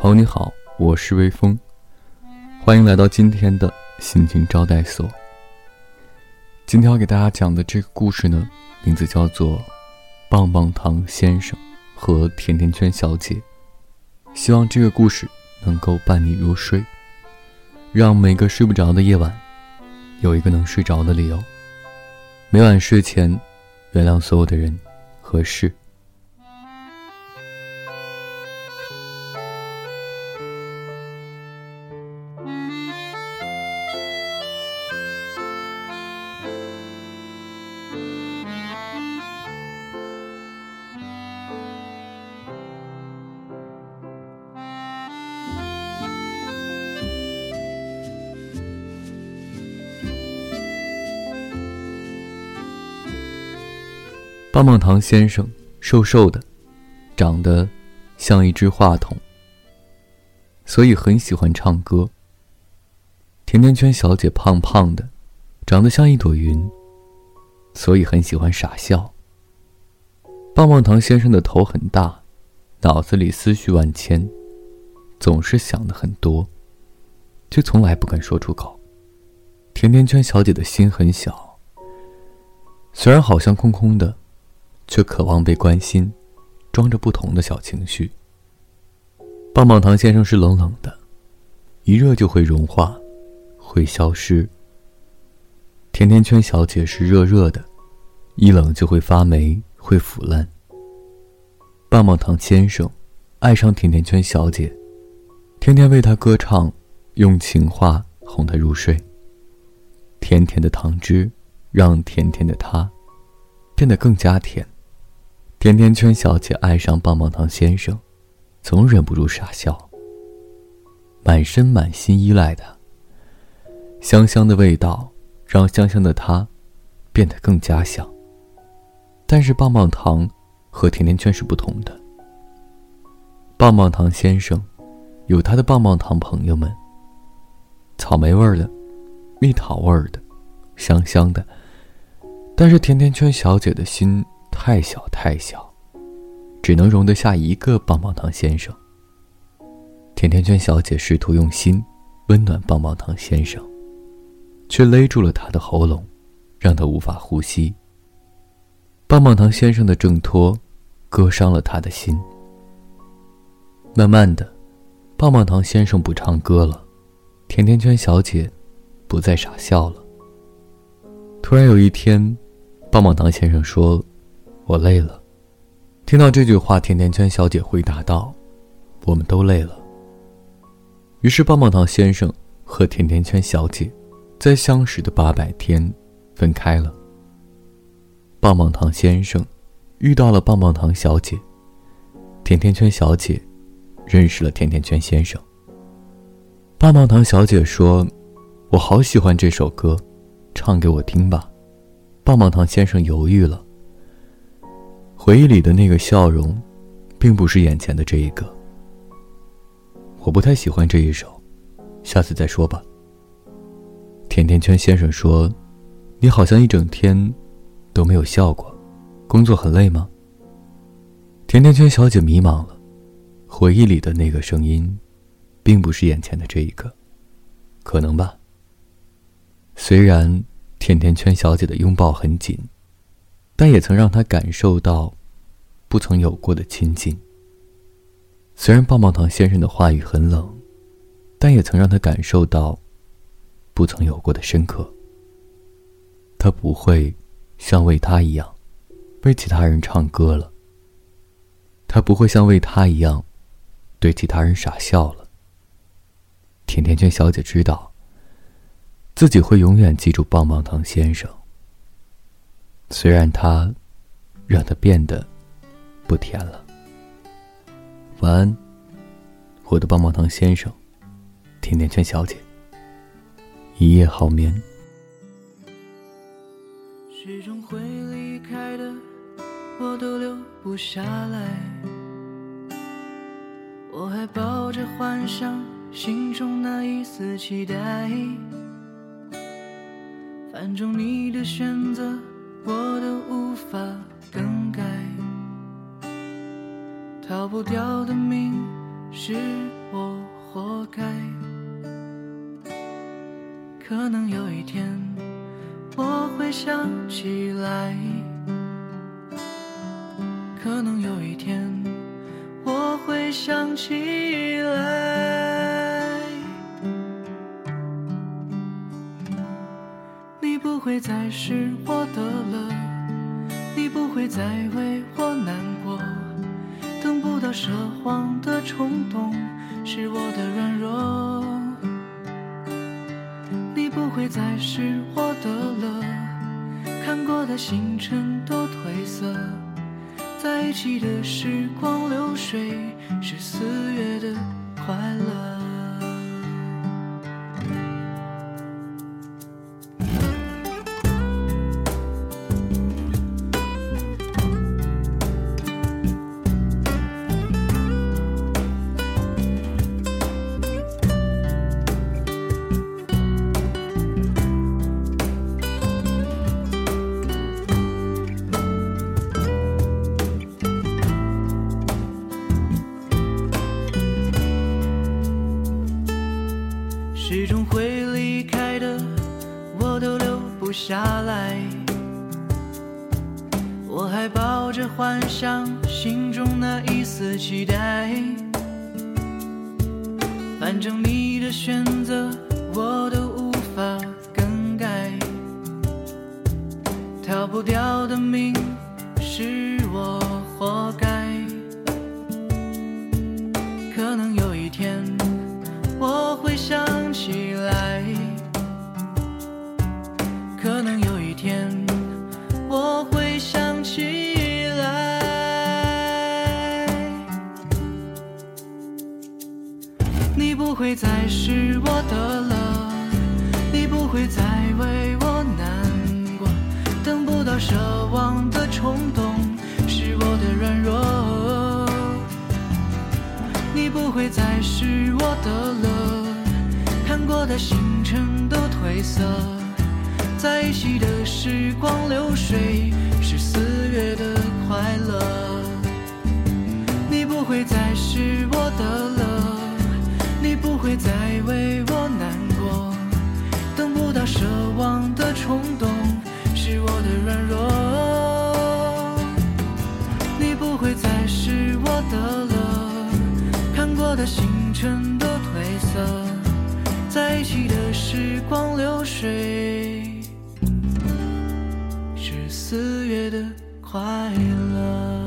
朋友你好，我是微风，欢迎来到今天的心情招待所。今天要给大家讲的这个故事呢，名字叫做《棒棒糖先生和甜甜圈小姐》。希望这个故事能够伴你入睡，让每个睡不着的夜晚有一个能睡着的理由。每晚睡前，原谅所有的人和事。棒棒糖先生瘦瘦的，长得像一只话筒，所以很喜欢唱歌。甜甜圈小姐胖胖的，长得像一朵云，所以很喜欢傻笑。棒棒糖先生的头很大，脑子里思绪万千，总是想的很多，却从来不敢说出口。甜甜圈小姐的心很小，虽然好像空空的。却渴望被关心，装着不同的小情绪。棒棒糖先生是冷冷的，一热就会融化，会消失。甜甜圈小姐是热热的，一冷就会发霉，会腐烂。棒棒糖先生爱上甜甜圈小姐，天天为她歌唱，用情话哄她入睡。甜甜的糖汁让甜甜的她变得更加甜。甜甜圈小姐爱上棒棒糖先生，总忍不住傻笑。满身满心依赖他。香香的味道让香香的他变得更加香。但是棒棒糖和甜甜圈是不同的。棒棒糖先生有他的棒棒糖朋友们，草莓味的、蜜桃味的、香香的。但是甜甜圈小姐的心。太小太小，只能容得下一个棒棒糖先生。甜甜圈小姐试图用心温暖棒棒糖先生，却勒住了他的喉咙，让他无法呼吸。棒棒糖先生的挣脱，割伤了他的心。慢慢的，棒棒糖先生不唱歌了，甜甜圈小姐不再傻笑了。突然有一天，棒棒糖先生说。我累了。听到这句话，甜甜圈小姐回答道：“我们都累了。”于是，棒棒糖先生和甜甜圈小姐在相识的八百天分开了。棒棒糖先生遇到了棒棒糖小姐，甜甜圈小姐认识了甜甜圈先生。棒棒糖小姐说：“我好喜欢这首歌，唱给我听吧。”棒棒糖先生犹豫了。回忆里的那个笑容，并不是眼前的这一个。我不太喜欢这一首，下次再说吧。甜甜圈先生说：“你好像一整天都没有笑过，工作很累吗？”甜甜圈小姐迷茫了，回忆里的那个声音，并不是眼前的这一个，可能吧。虽然甜甜圈小姐的拥抱很紧，但也曾让她感受到。不曾有过的亲近。虽然棒棒糖先生的话语很冷，但也曾让他感受到不曾有过的深刻。他不会像为他一样为其他人唱歌了。他不会像为他一样对其他人傻笑了。甜甜圈小姐知道自己会永远记住棒棒糖先生。虽然他让他变得。不甜了。晚安，我的棒棒糖先生，甜甜圈小姐。一夜好眠。始终会离开的，我都留不下来。我还抱着幻想，心中那一丝期待。反正你的选择，我都无法更改。逃不掉的命是我活该。可能有一天我会想起来，可能有一天我会想起来，你不会再是我的了，你不会再为我难过。不到奢望的冲动，是我的软弱。你不会再是我的了，看过的星辰都褪色，在一起的时光流水，是四月的快乐。始终会离开的，我都留不下来。我还抱着幻想，心中那一丝期待。反正你的选择，我都无法更改。逃不掉的命，是我活该。是我的了，你不会再为我难过，等不到奢望的冲动是我的软弱。你不会再是我的了，看过的星辰都褪色，在一起的时光流水，是四月的快乐。你不会再是我的，会再为我难过，等不到奢望的冲动，是我的软弱。你不会再是我的了。看过的星辰都褪色，在一起的时光流水，是四月的快乐。